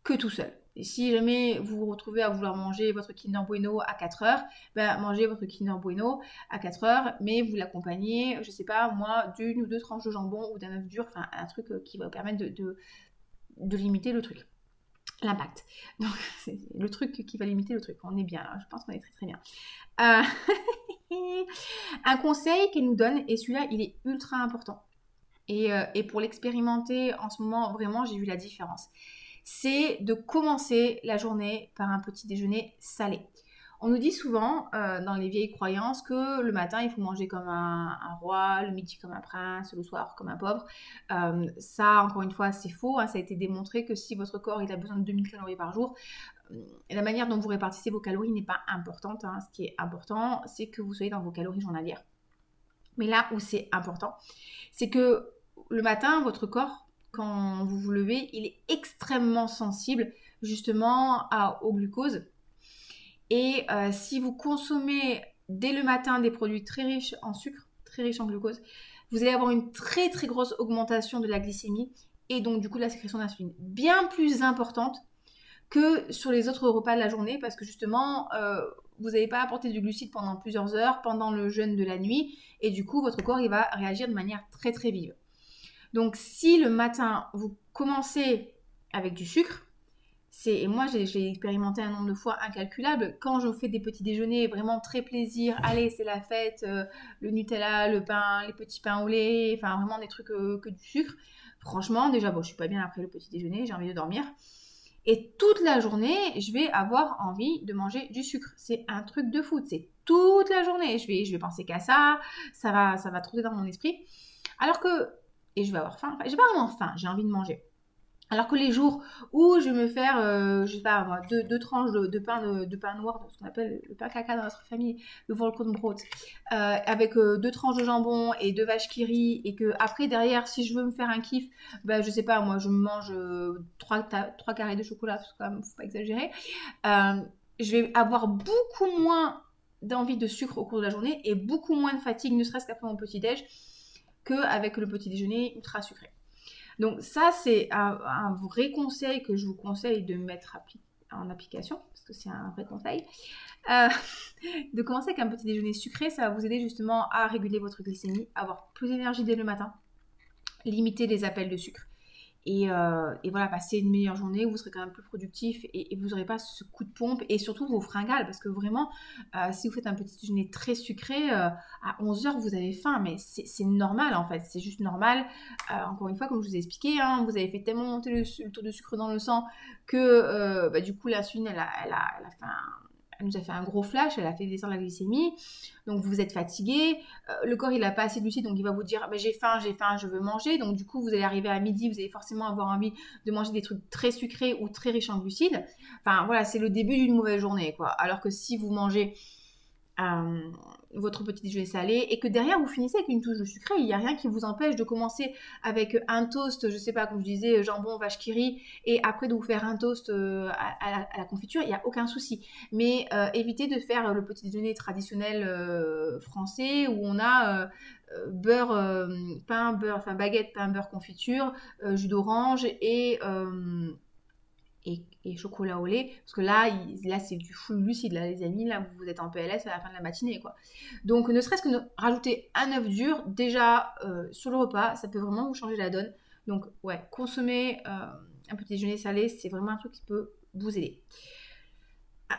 A: que tout seul. Si jamais vous vous retrouvez à vouloir manger votre Kinder Bueno à 4 heures, ben mangez votre Kinder Bueno à 4 heures, mais vous l'accompagnez, je sais pas, moi, d'une ou deux tranches de jambon ou d'un œuf dur, enfin un truc euh, qui va vous permettre de, limiter le truc. L'impact. Donc, c'est le truc qui va limiter le truc. On est bien là, je pense qu'on est très très bien. Euh, un conseil qu'elle nous donne, et celui-là, il est ultra important. Euh, et pour l'expérimenter en ce moment, vraiment, j'ai vu la différence c'est de commencer la journée par un petit déjeuner salé. On nous dit souvent euh, dans les vieilles croyances que le matin il faut manger comme un, roi, le midi comme un prince, le soir comme un pauvre. Euh, ça, encore une fois, c'est faux. Hein. Ça a été démontré que si votre corps a besoin de 2000 calories par jour, euh, la manière dont vous répartissez vos calories n'est pas importante. Hein. Ce qui est important, c'est que vous soyez dans vos calories journalières. Mais là où c'est important, c'est que le matin, votre corps quand vous vous levez, il est extrêmement sensible justement au glucose. Et euh, si vous consommez dès le matin des produits très riches en sucre, très riches en glucose, vous allez avoir une très très grosse augmentation de la glycémie et donc du coup la sécrétion d'insuline bien plus importante que sur les autres repas de la journée parce que justement euh, vous n'avez pas apporté du glucide pendant plusieurs heures pendant le jeûne de la nuit et du coup votre corps il va réagir de manière très très vive. Donc si le matin, vous commencez avec du sucre, c'est, et moi j'ai expérimenté un nombre de fois incalculable, quand je fais des petits déjeuners vraiment très plaisir, allez c'est la fête, euh, le Nutella, le pain, les petits pains au lait, enfin vraiment des trucs euh, que du sucre, franchement déjà bon je suis pas bien après le petit déjeuner, j'ai envie de dormir. Et toute la journée, je vais avoir envie de manger du sucre. C'est un truc de foot. C'est toute la journée. Je vais, je vais penser qu'à ça. Ça va, ça va trotter dans mon esprit. Alors que et je vais avoir faim. Enfin, j'ai pas vraiment faim, j'ai envie de manger. Alors que les jours où je vais me faire, euh, je sais pas deux, tranches de, pain, de, pain noir, ce qu'on appelle le pain caca dans notre famille, le Volkenbrot, euh, avec euh, deux tranches de jambon et deux vaches qui rient, et que après derrière, si je veux me faire un kiff, ben je sais pas, moi je mange trois, trois carrés de chocolat, parce que quand même, faut pas exagérer. je vais avoir beaucoup moins d'envie de sucre au cours de la journée et beaucoup moins de fatigue, ne serait-ce qu'après mon petit déj qu'avec le petit déjeuner ultra sucré. Donc ça, c'est un, vrai conseil que je vous conseille de mettre en application, parce que c'est un vrai conseil. Euh, de commencer avec un petit déjeuner sucré, ça va vous aider justement à réguler votre glycémie, avoir plus d'énergie dès le matin, limiter les appels de sucre. Euh, et, voilà, passer une meilleure journée vous serez quand même plus productif et, vous n'aurez pas ce coup de pompe et surtout vos fringales parce que vraiment, euh, si vous faites un petit déjeuner très sucré, euh, à 11h vous avez faim, mais c'est normal en fait, c'est juste normal. encore une fois, comme je vous ai expliqué, hein, vous avez fait tellement monter le, taux de sucre dans le sang que bah, du coup l'insuline elle a, elle, a, elle elle nous a fait un gros flash, elle a fait descendre la glycémie, donc vous êtes fatigué, euh, le corps il n'a pas assez de glucides, donc il va vous dire j'ai faim, j'ai faim, je veux manger, donc du coup vous allez arriver à midi, vous allez forcément avoir envie de manger des trucs très sucrés ou très riches en glucides. Enfin voilà, c'est le début d'une mauvaise journée quoi. Alors que si vous mangez euh, votre petit déjeuner salé et que derrière vous finissez avec une touche de sucré, il n'y a rien qui vous empêche de commencer avec un toast, je sais pas, comme je disais, jambon, vache qui rit, et après de vous faire un toast euh, à, la, confiture, il n'y a aucun souci. Mais euh, évitez de faire le petit déjeuner traditionnel français où on a beurre, pain, beurre, enfin baguette, pain, beurre, confiture, jus d'orange et et, chocolat au lait. Parce que là, là c'est du full lucide, là, les amis. Là, vous êtes en PLS à la fin de la matinée, quoi. Donc, ne serait-ce que rajouter un œuf dur, déjà, euh, sur le repas, ça peut vraiment vous changer la donne. Donc, ouais, consommer euh, un petit déjeuner salé, c'est vraiment un truc qui peut vous aider.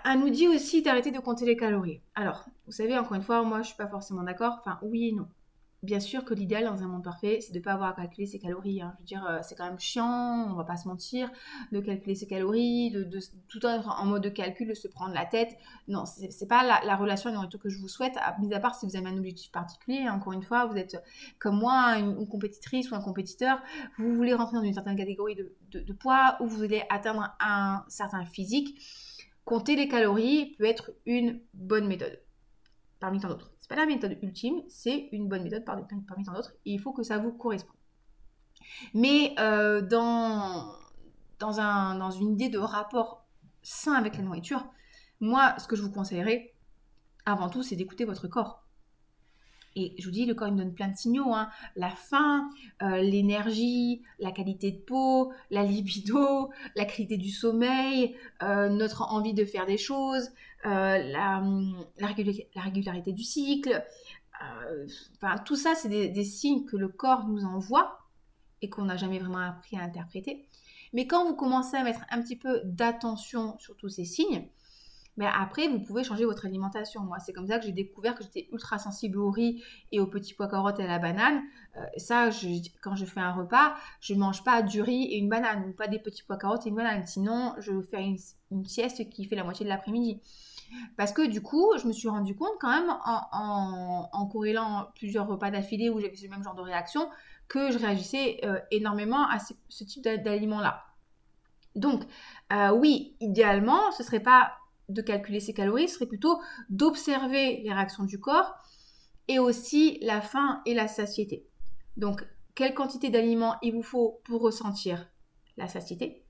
A: Elle nous dit aussi d'arrêter de compter les calories. Alors, vous savez, encore une fois, moi, je suis pas forcément d'accord. Enfin, oui et non bien sûr que l'idéal dans un monde parfait, c'est de ne pas avoir à calculer ses calories. Hein. Je veux dire, euh, c'est quand même chiant, on va pas se mentir, de calculer ses calories, de, tout être en mode de calcul, de se prendre la tête. Non, c'est pas la, relation que je vous souhaite, mis à part si vous avez un objectif particulier. Encore une fois, vous êtes comme moi, une, compétitrice ou un compétiteur, vous voulez rentrer dans une certaine catégorie de, poids ou vous voulez atteindre un certain physique. Compter les calories peut être une bonne méthode parmi tant d'autres la méthode ultime, c'est une bonne méthode parmi, tant d'autres. il faut que ça vous corresponde. Mais euh, dans, dans une idée de rapport sain avec la nourriture, moi, ce que je vous conseillerais, avant tout, c'est d'écouter votre corps. Et je vous dis, le corps me donne plein de signaux. Hein. La faim, euh, l'énergie, la qualité de peau, la libido, la qualité du sommeil, euh, notre envie de faire des choses, euh, la, la, régularité du cycle. Enfin, tout ça, c'est des, signes que le corps nous envoie et qu'on n'a jamais vraiment appris à interpréter. Mais quand vous commencez à mettre un petit peu d'attention sur tous ces signes, mais après, vous pouvez changer votre alimentation. Moi, c'est comme ça que j'ai découvert que j'étais ultra sensible au riz et aux petits pois carottes et à la banane. Euh, ça, quand je fais un repas, je mange pas du riz et une banane, ou pas des petits pois carottes et une banane. Sinon, je vais faire une, sieste qui fait la moitié de l'après-midi. Parce que du coup, je me suis rendu compte quand même en, corrélant plusieurs repas d'affilée où j'avais ce même genre de réaction que je réagissais euh, énormément à ce, type d'aliments-là. Donc, euh, oui, idéalement, ce serait pas de calculer ses calories serait plutôt d'observer les réactions du corps et aussi la faim et la satiété. Donc, quelle quantité d'aliments il vous faut pour ressentir la satiété?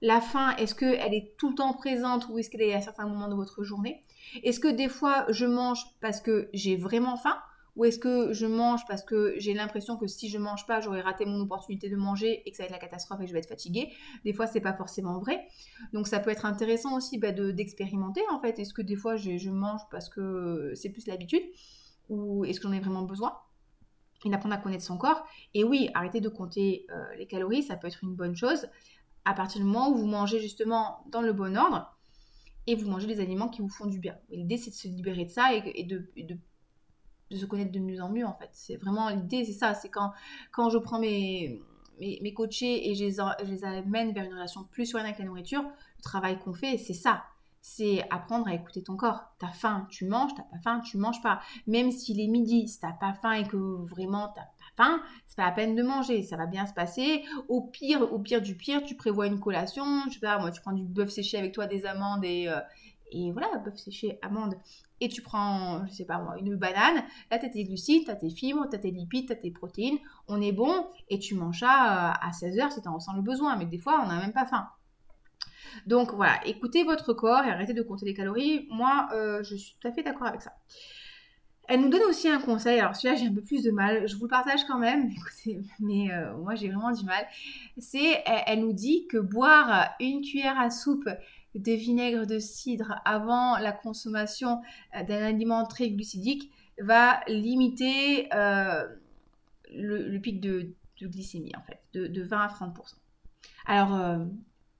A: La faim, est-ce qu'elle est tout le temps présente ou est-ce qu'elle est à certains moments de votre journée? Est-ce que des fois je mange parce que j'ai vraiment faim? Ou est-ce que je mange parce que j'ai l'impression que si je mange pas, j'aurais raté mon opportunité de manger et que ça va être la catastrophe et je vais être fatiguée Des fois, c'est pas forcément vrai. Donc, ça peut être intéressant aussi bah, d'expérimenter en fait. Est-ce que des fois, je, mange parce que c'est plus l'habitude ou est-ce que j'en ai vraiment besoin? Et d'apprendre à connaître son corps. Et oui, arrêter de compter euh, les calories, ça peut être une bonne chose à partir du moment où vous mangez justement dans le bon ordre et vous mangez des aliments qui vous font du bien. L'idée, c'est de se libérer de ça et, de de se connaître de mieux en mieux en fait. C'est vraiment l'idée, c'est ça, c'est quand, quand je prends mes, mes, coachés et je les, je les, amène vers une relation plus sereine avec la nourriture, le travail qu'on fait, c'est ça. C'est apprendre à écouter ton corps. T'as faim, tu manges, t'as pas faim, tu manges pas. Même s'il est midi, si t'as pas faim et que vraiment t'as pas faim, c'est pas la peine de manger, ça va bien se passer. Au pire, au pire du pire, tu prévois une collation, je sais pas, moi tu prends du bœuf séché avec toi, des amandes et, euh, et voilà, bœuf séché, amande, tu prends, je sais pas moi, une banane, là tu as tes glucides, tu tes fibres, tu as tes lipides, tu as tes protéines, on est bon, et tu manges ça euh, à 16h si tu en ressens le besoin, mais des fois on n'a même pas faim. Donc voilà, écoutez votre corps et arrêtez de compter les calories. Moi, euh, je suis tout à fait d'accord avec ça. Elle nous donne aussi un conseil, alors celui-là j'ai un peu plus de mal, je vous le partage quand même, écoutez, mais euh, moi j'ai vraiment du mal. C'est, elle, nous dit que boire une cuillère à soupe de vinaigre de cidre avant la consommation euh, d'un aliment très glucidique va limiter euh, le, pic de, glycémie en fait, de, de 20 à 30%. Alors,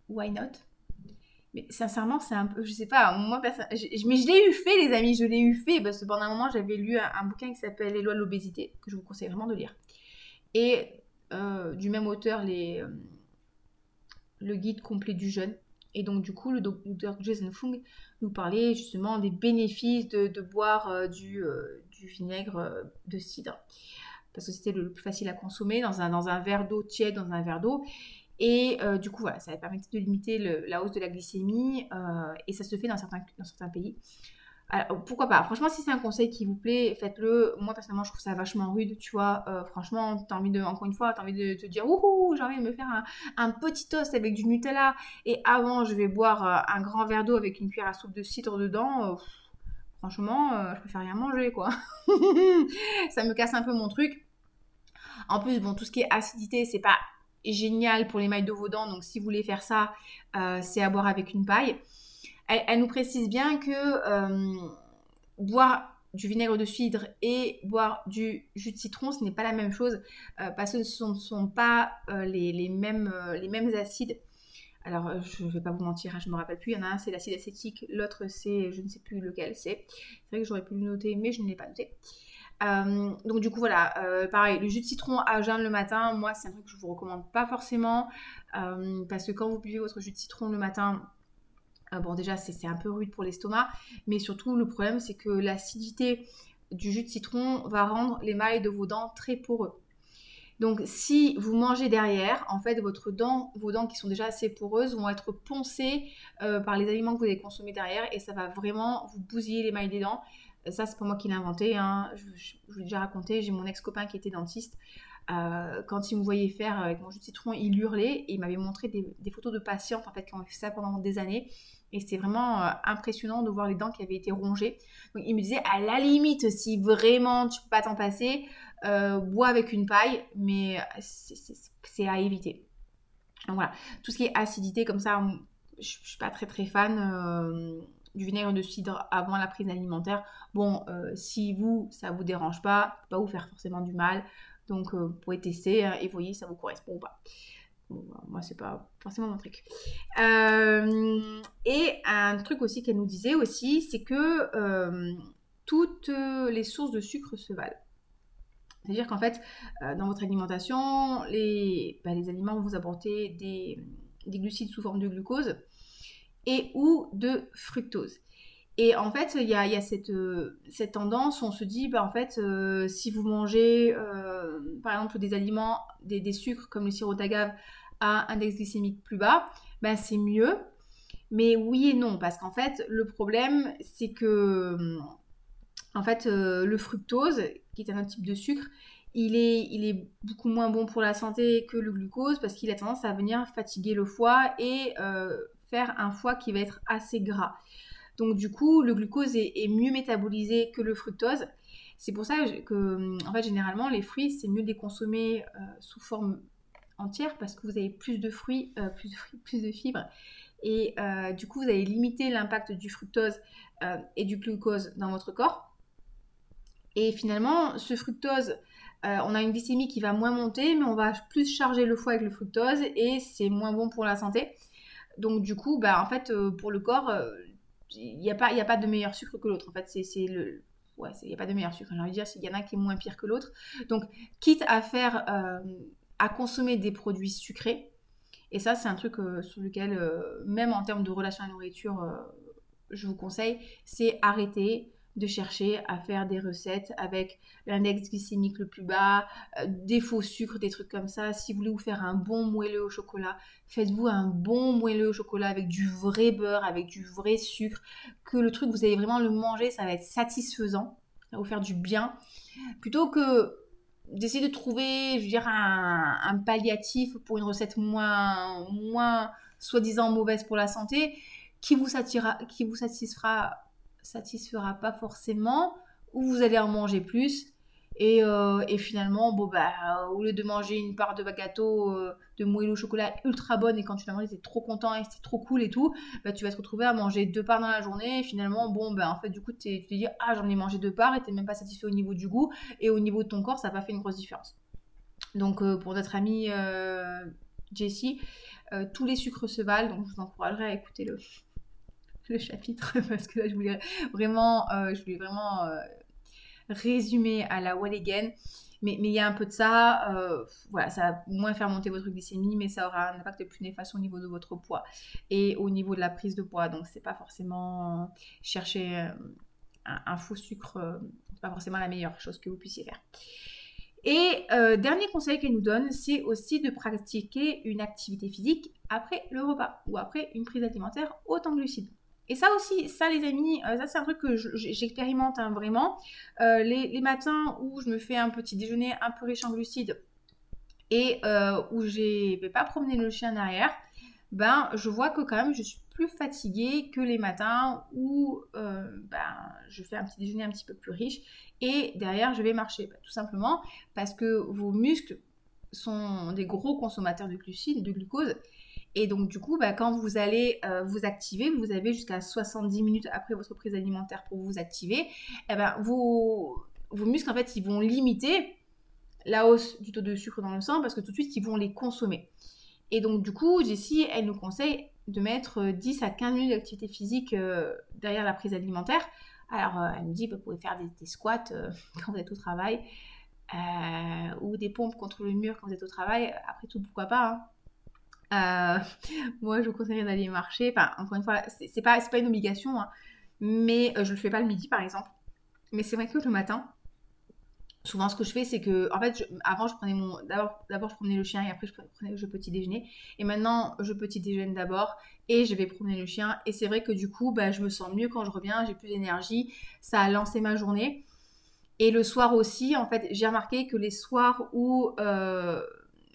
A: why not? Mais sincèrement, c'est un peu, je sais pas, moi, mais je l'ai eu fait, les amis, je l'ai eu fait, parce que pendant un moment, j'avais lu un, bouquin qui s'appelle Les lois de l'obésité, que je vous conseille vraiment de lire. Et euh, du même auteur, les, euh, le guide complet du jeûne. Et donc, du coup, le docteur Jason Fung nous parlait justement des bénéfices de, boire euh, du, du, vinaigre de cidre. Parce que c'était le plus facile à consommer dans un, dans un verre d'eau tiède, dans un verre d'eau. Et euh, du coup, voilà, ça permet de limiter la hausse de la glycémie euh, et ça se fait dans certains, dans certains pays. Alors, pourquoi pas? Franchement, si c'est un conseil qui vous plaît, faites-le. Moi, personnellement, je trouve ça vachement rude, tu vois. Euh, franchement, t'as envie de, encore une fois, t'as envie de te dire, ouh, j'ai envie de me faire un, petit toast avec du Nutella et avant, je vais boire un grand verre d'eau avec une cuillère à soupe de cidre dedans. franchement, je préfère rien manger, quoi. ça me casse un peu mon truc. En plus, bon, tout ce qui est acidité, c'est pas génial pour les mailles de vos dents. Donc, si vous voulez faire ça, euh, c'est à boire avec une paille. Elle, nous précise bien que euh, boire du vinaigre de cidre et boire du jus de citron, ce n'est pas la même chose euh, parce que ce ne sont, pas les, mêmes, les mêmes acides. Alors, je ne vais pas vous mentir, hein, je ne me rappelle plus. Il y en a un, c'est l'acide acétique, l'autre, c'est, je ne sais plus lequel c'est. C'est vrai que j'aurais pu le noter, mais je ne l'ai pas noté. Euh, donc du coup voilà, euh, pareil, le jus de citron à jeun le matin, moi c'est un truc que je vous recommande pas forcément euh, parce que quand vous buvez votre jus de citron le matin, bon déjà c'est un peu rude pour l'estomac, mais surtout le problème c'est que l'acidité du jus de citron va rendre les mailles de vos dents très poreux. Donc si vous mangez derrière, en fait votre dent, vos dents qui sont déjà assez poreuses vont être poncées par les aliments que vous avez consommés derrière et ça va vraiment vous bousiller les mailles des dents ça, c'est pas moi qui l'ai inventé. Hein. Je, vous l'ai déjà raconté. J'ai mon ex-copain qui était dentiste. Euh, quand il me voyait faire avec mon jus de citron, il hurlait et il m'avait montré des, photos de patientes en fait qui ont fait ça pendant des années. Et c'était vraiment euh, impressionnant de voir les dents qui avaient été rongées. Donc il me disait à la limite, si vraiment tu peux pas t'en passer, euh, bois avec une paille, mais c'est à éviter. Donc voilà, tout ce qui est acidité comme ça, je, je suis pas très très fan du vinaigre de cidre avant la prise alimentaire. Bon, euh, si vous, ça vous dérange pas, pas vous faire forcément du mal. Donc, euh, vous pouvez tester hein, et voyez si ça vous correspond ou pas. Bon, bah, moi, c'est pas forcément mon truc. Euh, et un truc aussi qu'elle nous disait aussi, c'est que toutes les sources de sucre se valent. C'est-à-dire qu'en fait, dans votre alimentation, les, bah, les aliments vont vous apporter des, des glucides sous forme de glucose et ou de fructose. Et en fait, il y a, cette, euh, cette, tendance on se dit, bah, en fait, euh, si vous mangez, euh, par exemple, des aliments, des, sucres comme le sirop d'agave à index glycémique plus bas, ben c'est mieux. Mais oui et non, parce qu'en fait, le problème, c'est que, en fait, le fructose, qui est un autre type de sucre, il est, il est beaucoup moins bon pour la santé que le glucose parce qu'il a tendance à venir fatiguer le foie et un foie qui va être assez gras. Donc du coup, le glucose est, mieux métabolisé que le fructose. C'est pour ça que, en fait, généralement, les fruits, c'est mieux de les consommer euh, sous forme entière parce que vous avez plus de fruits, euh, plus, de fibres. Et euh, du coup, vous allez limiter l'impact du fructose et du glucose dans votre corps. Et finalement, ce fructose, on a une glycémie qui va moins monter, mais on va plus charger le foie avec le fructose et c'est moins bon pour la santé. Donc du coup, bah, en fait, pour le corps, il euh, n'y a, pas, a pas de meilleur sucre que l'autre. En fait, c'est le... Ouais, il n'y a pas de meilleur sucre. J'ai envie de dire, il y en a qui est moins pire que l'autre. Donc, quitte à faire... Euh, à consommer des produits sucrés, et ça, c'est un truc sur lequel, même en termes de relation à la nourriture, je vous conseille, c'est arrêter de chercher à faire des recettes avec l'index glycémique le plus bas, euh, des faux sucres, des trucs comme ça. Si vous voulez vous faire un bon moelleux au chocolat, faites-vous un bon moelleux au chocolat avec du vrai beurre, avec du vrai sucre, que le truc, vous allez vraiment le manger, ça va être satisfaisant, ça va vous faire du bien. Plutôt que d'essayer de trouver, je un, palliatif pour une recette moins, moins soi-disant mauvaise pour la santé, qui vous satisfera satisfera pas forcément ou vous allez en manger plus. Et, euh, et, finalement, bon, bah, au lieu de manger une part de gâteau euh, de moelleux au chocolat ultra bonne et quand tu l'as mangé, t'es trop content et c'est trop cool et tout, bah, tu vas te retrouver à manger deux parts dans la journée. Et finalement, bon, bah, en fait, du coup, tu te dis, ah, j'en ai mangé deux parts et t'es même pas satisfait au niveau du goût et au niveau de ton corps, ça n'a pas fait une grosse différence. Donc, euh, pour notre amie Jessie, tous les sucres se valent, donc je vous encouragerai à écouter le, le chapitre parce que là, je voulais vraiment, je voulais vraiment résumé à la Walligan. Mais il y a un peu de ça, euh, voilà, ça va moins faire monter votre glycémie, mais ça aura un impact plus néfaste au niveau de votre poids et au niveau de la prise de poids. Donc, c'est pas forcément chercher euh, un, faux sucre, euh, c'est pas forcément la meilleure chose que vous puissiez faire. Et dernier conseil qu'elle nous donne, c'est aussi de pratiquer une activité physique après le repas ou après une prise alimentaire haute en glucides. Et ça aussi, ça les amis, euh, ça c'est un truc que j'expérimente hein, vraiment. Euh, les, matins où je me fais un petit déjeuner un peu riche en glucides et euh, où je vais pas promener le chien derrière, ben je vois que quand même je suis plus fatiguée que les matins où ben, je fais un petit déjeuner un petit peu plus riche et derrière je vais marcher. Ben, tout simplement parce que vos muscles sont des gros consommateurs de glucides, de glucose et donc, du coup, bah, quand vous allez euh, vous activer, vous avez jusqu'à 70 minutes après votre prise alimentaire pour vous activer, eh ben, vos, muscles, en fait, ils vont limiter la hausse du taux de sucre dans le sang parce que tout de suite, ils vont les consommer. Et donc, du coup, Jessie, elle nous conseille de mettre 10 à 15 minutes d'activité physique euh, derrière la prise alimentaire. Alors, euh, elle nous dit, bah, vous pouvez faire des, squats quand vous êtes au travail, ou des pompes contre le mur quand vous êtes au travail. Après tout, pourquoi pas hein. Euh, moi, je vous conseillerais d'aller marcher. Enfin, encore une fois, c'est pas, pas une obligation, hein. mais euh, je le fais pas le midi, par exemple. Mais c'est vrai que le matin, souvent, ce que je fais, c'est que, en fait, avant, je prenais mon, d'abord, je promenais le chien et après, je prenais je petit déjeuner. Et maintenant, je petit déjeune d'abord et je vais promener le chien. Et c'est vrai que du coup, bah, je me sens mieux quand je reviens, j'ai plus d'énergie. Ça a lancé ma journée. Et le soir aussi, en fait, j'ai remarqué que les soirs où euh,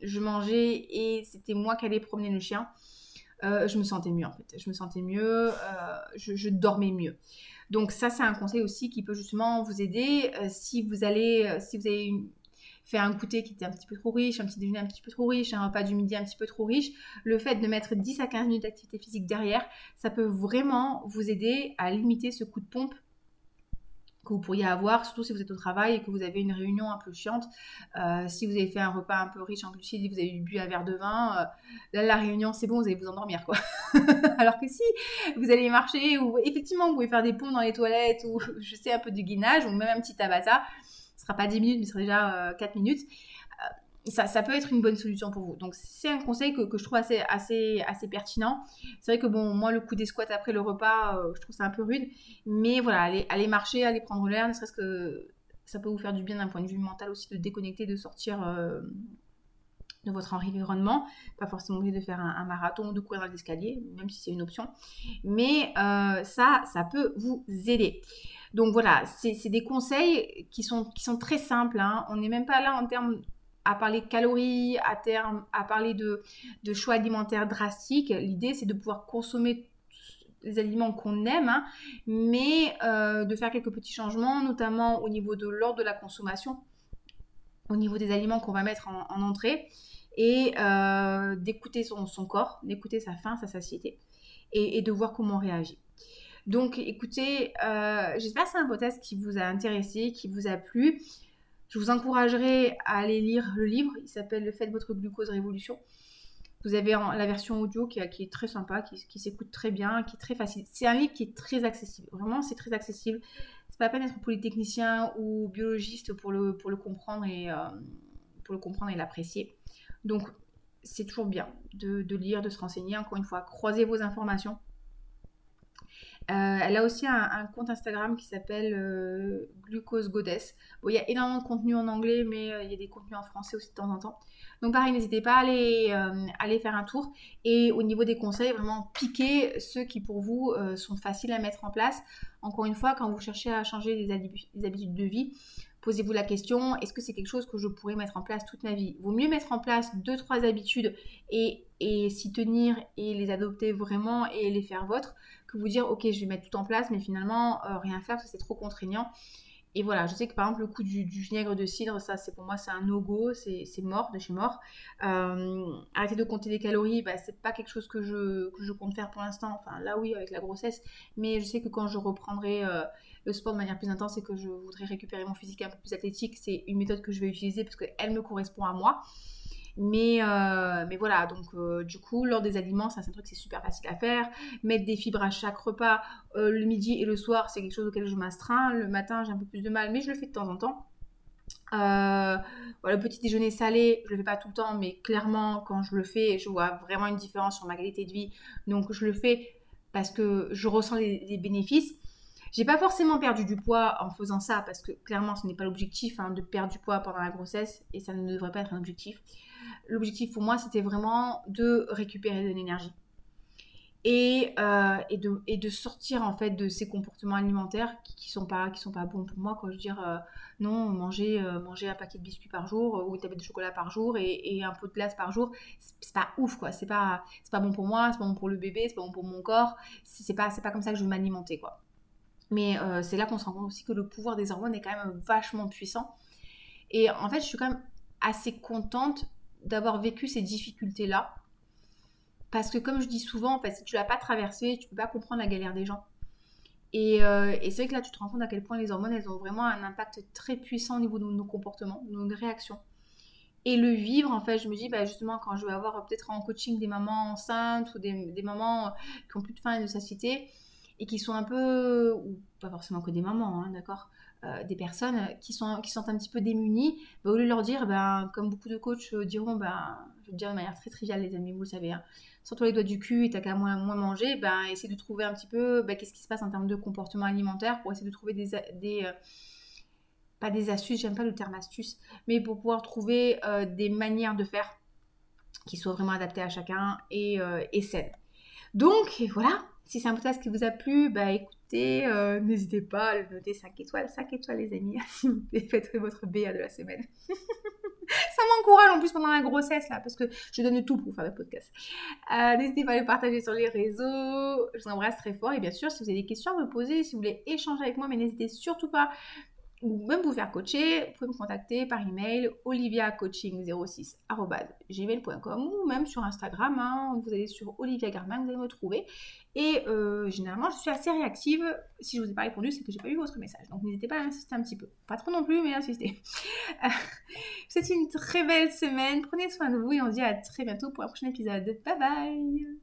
A: je mangeais et c'était moi qui allais promener le chien, euh, je me sentais mieux en fait. Je me sentais mieux, euh, je, dormais mieux. Donc ça, c'est un conseil aussi qui peut justement vous aider euh, si vous allez, si vous avez fait un goûter qui était un petit peu trop riche, un petit déjeuner un petit peu trop riche, un repas du midi un petit peu trop riche, le fait de mettre 10 à 15 minutes d'activité physique derrière, ça peut vraiment vous aider à limiter ce coup de pompe que vous pourriez avoir, surtout si vous êtes au travail et que vous avez une réunion un peu chiante. Euh, si vous avez fait un repas un peu riche en glucides vous avez bu un verre de vin, euh, là, la réunion, c'est bon, vous allez vous endormir, quoi. Alors que si vous allez marcher ou effectivement, vous pouvez faire des ponts dans les toilettes ou, je sais, un peu du guinage ou même un petit tabata, ce sera pas 10 minutes, mais ce sera déjà 4 euh, minutes ça, peut être une bonne solution pour vous. Donc c'est un conseil que, je trouve assez, assez, assez pertinent. C'est vrai que bon, moi le coup des squats après le repas, euh, je trouve ça un peu rude. Mais voilà, aller, marcher, aller prendre l'air, ne serait-ce que ça peut vous faire du bien d'un point de vue mental aussi de déconnecter, de sortir euh, de votre environnement. Pas forcément obligé de faire un, marathon ou de courir dans les escaliers, même si c'est une option. Mais euh, ça, ça peut vous aider. Donc voilà, c'est des conseils qui sont, qui sont très simples. Hein. On n'est même pas là en termes à parler de calories, à terme, à parler de, choix alimentaires drastiques. L'idée, c'est de pouvoir consommer les aliments qu'on aime, hein, mais euh, de faire quelques petits changements, notamment au niveau de l'ordre de la consommation, au niveau des aliments qu'on va mettre en, entrée, et euh, d'écouter son, corps, d'écouter sa faim, sa satiété, et, de voir comment on réagit. Donc écoutez, euh, j'espère que c'est un podcast qui vous a intéressé, qui vous a plu. Je vous encouragerai à aller lire le livre. Il s'appelle Le fait de votre glucose révolution. Vous avez la version audio qui, est très sympa, qui, s'écoute très bien, qui est très facile. C'est un livre qui est très accessible. Vraiment, c'est très accessible. C'est pas la peine d'être polytechnicien ou biologiste pour le, comprendre et euh, pour le comprendre et l'apprécier. Donc, c'est toujours bien de, lire, de se renseigner. Encore une fois, croisez vos informations. Euh, elle a aussi un, compte Instagram qui s'appelle euh, Glucose Goddess. il y a énormément de contenu en anglais, mais euh, il y a des contenus en français aussi de temps en temps. Donc pareil, n'hésitez pas à aller, faire un tour. Et au niveau des conseils, vraiment piquez ceux qui pour vous sont faciles à mettre en place. Encore une fois, quand vous cherchez à changer des, habitudes de vie, posez-vous la question, est-ce que c'est quelque chose que je pourrais mettre en place toute ma vie? Vaut mieux mettre en place deux, trois habitudes et, et s'y tenir et les adopter vraiment et les faire vôtres que vous dire ok je vais mettre tout en place mais finalement euh, rien faire parce que c'est trop contraignant Et voilà, je sais que par exemple, le coup du, vinaigre de cidre, ça, c'est pour moi, c'est un no-go, c'est mort, de chez mort. Euh, arrêter de compter des calories, bah, c'est pas quelque chose que je, que je compte faire pour l'instant. Enfin, là, oui, avec la grossesse. Mais je sais que quand je reprendrai euh, le sport de manière plus intense et que je voudrais récupérer mon physique un peu plus athlétique, c'est une méthode que je vais utiliser parce qu'elle me correspond à moi. Mais, euh, mais voilà, donc euh, du coup, lors des aliments, c'est un truc c'est super facile à faire. Mettre des fibres à chaque repas, euh, le midi et le soir, c'est quelque chose auquel je m'astreins. Le matin, j'ai un peu plus de mal, mais je le fais de temps en temps. voilà, le petit déjeuner salé, je le fais pas tout le temps, mais clairement, quand je le fais, je vois vraiment une différence sur ma qualité de vie. Donc, je le fais parce que je ressens les, bénéfices. J'ai pas forcément perdu du poids en faisant ça parce que clairement ce n'est pas l'objectif hein, de perdre du poids pendant la grossesse et ça ne devrait pas être un objectif l'objectif pour moi, c'était vraiment de récupérer de l'énergie. Et, euh, et, de, et, de, sortir en fait de ces comportements alimentaires qui, sont pas qui sont pas bons pour moi quoi. Je veux dire euh, non manger euh, manger un paquet de biscuits par jour ou une tablette de chocolat par jour et, et un pot de glace par jour c'est pas ouf quoi. C'est pas c'est pas bon pour moi c'est pas bon pour le bébé c'est pas bon pour mon corps. C'est pas c'est pas comme ça que je veux m'alimenter quoi. Mais c'est là qu'on se rend compte aussi que le pouvoir des hormones est quand même vachement puissant. Et en fait je suis quand même assez contente d'avoir vécu ces difficultés-là. Parce que comme je dis souvent, en fait, si tu l'as pas traversé, tu peux pas comprendre la galère des gens. Euh, et, c'est vrai que là, tu te rends compte à quel point les hormones, elles ont vraiment un impact très puissant au niveau de nos comportements, de nos réactions. Et le vivre, en fait, je me dis, bah, justement, quand je vais avoir peut-être en coaching des mamans enceintes ou des, des mamans qui ont plus de faim et de satiété, et qui sont un peu, ou pas forcément que des mamans, hein, d'accord, euh, des personnes qui sont, qui sont un petit peu démunies, bah, au lieu de leur dire, ben, comme beaucoup de coachs euh, diront, ben, je vais dire de manière très triviale, les amis, vous le savez, hein, toi les doigts du cul et t'as qu'à moins, manger, ben, essayer de trouver un petit peu ben, qu'est-ce qui se passe en termes de comportement alimentaire pour essayer de trouver des. des euh, pas des astuces, j'aime pas le terme astuce, mais pour pouvoir trouver des manières de faire qui soient vraiment adaptées à chacun et, et saines. Donc voilà, si c'est un podcast qui vous a plu, écoutez, euh, n'hésitez pas à le noter 5 étoiles. 5 étoiles, les amis, s'il vous faites votre BA de la semaine. ça m'encourage en plus pendant la grossesse, là, parce que je donne tout pour faire le podcast. Euh, n'hésitez pas à le partager sur les réseaux. Je vous embrasse très fort. Et bien sûr, si vous avez des questions à me poser, si vous voulez échanger avec moi, mais n'hésitez surtout pas ou même vous faire coacher, vous pouvez me contacter par email oliviacoaching06.gmail.com ou même sur Instagram. Hein, vous allez sur Olivia Garman, vous allez me trouver. Et euh, généralement, je suis assez réactive. Si je vous ai pas répondu, c'est que j'ai pas eu votre message. Donc n'hésitez pas à insister un petit peu. Pas trop non plus, mais insistez. C'est une très belle semaine. Prenez soin de vous et on se dit à très bientôt pour un prochain épisode. Bye bye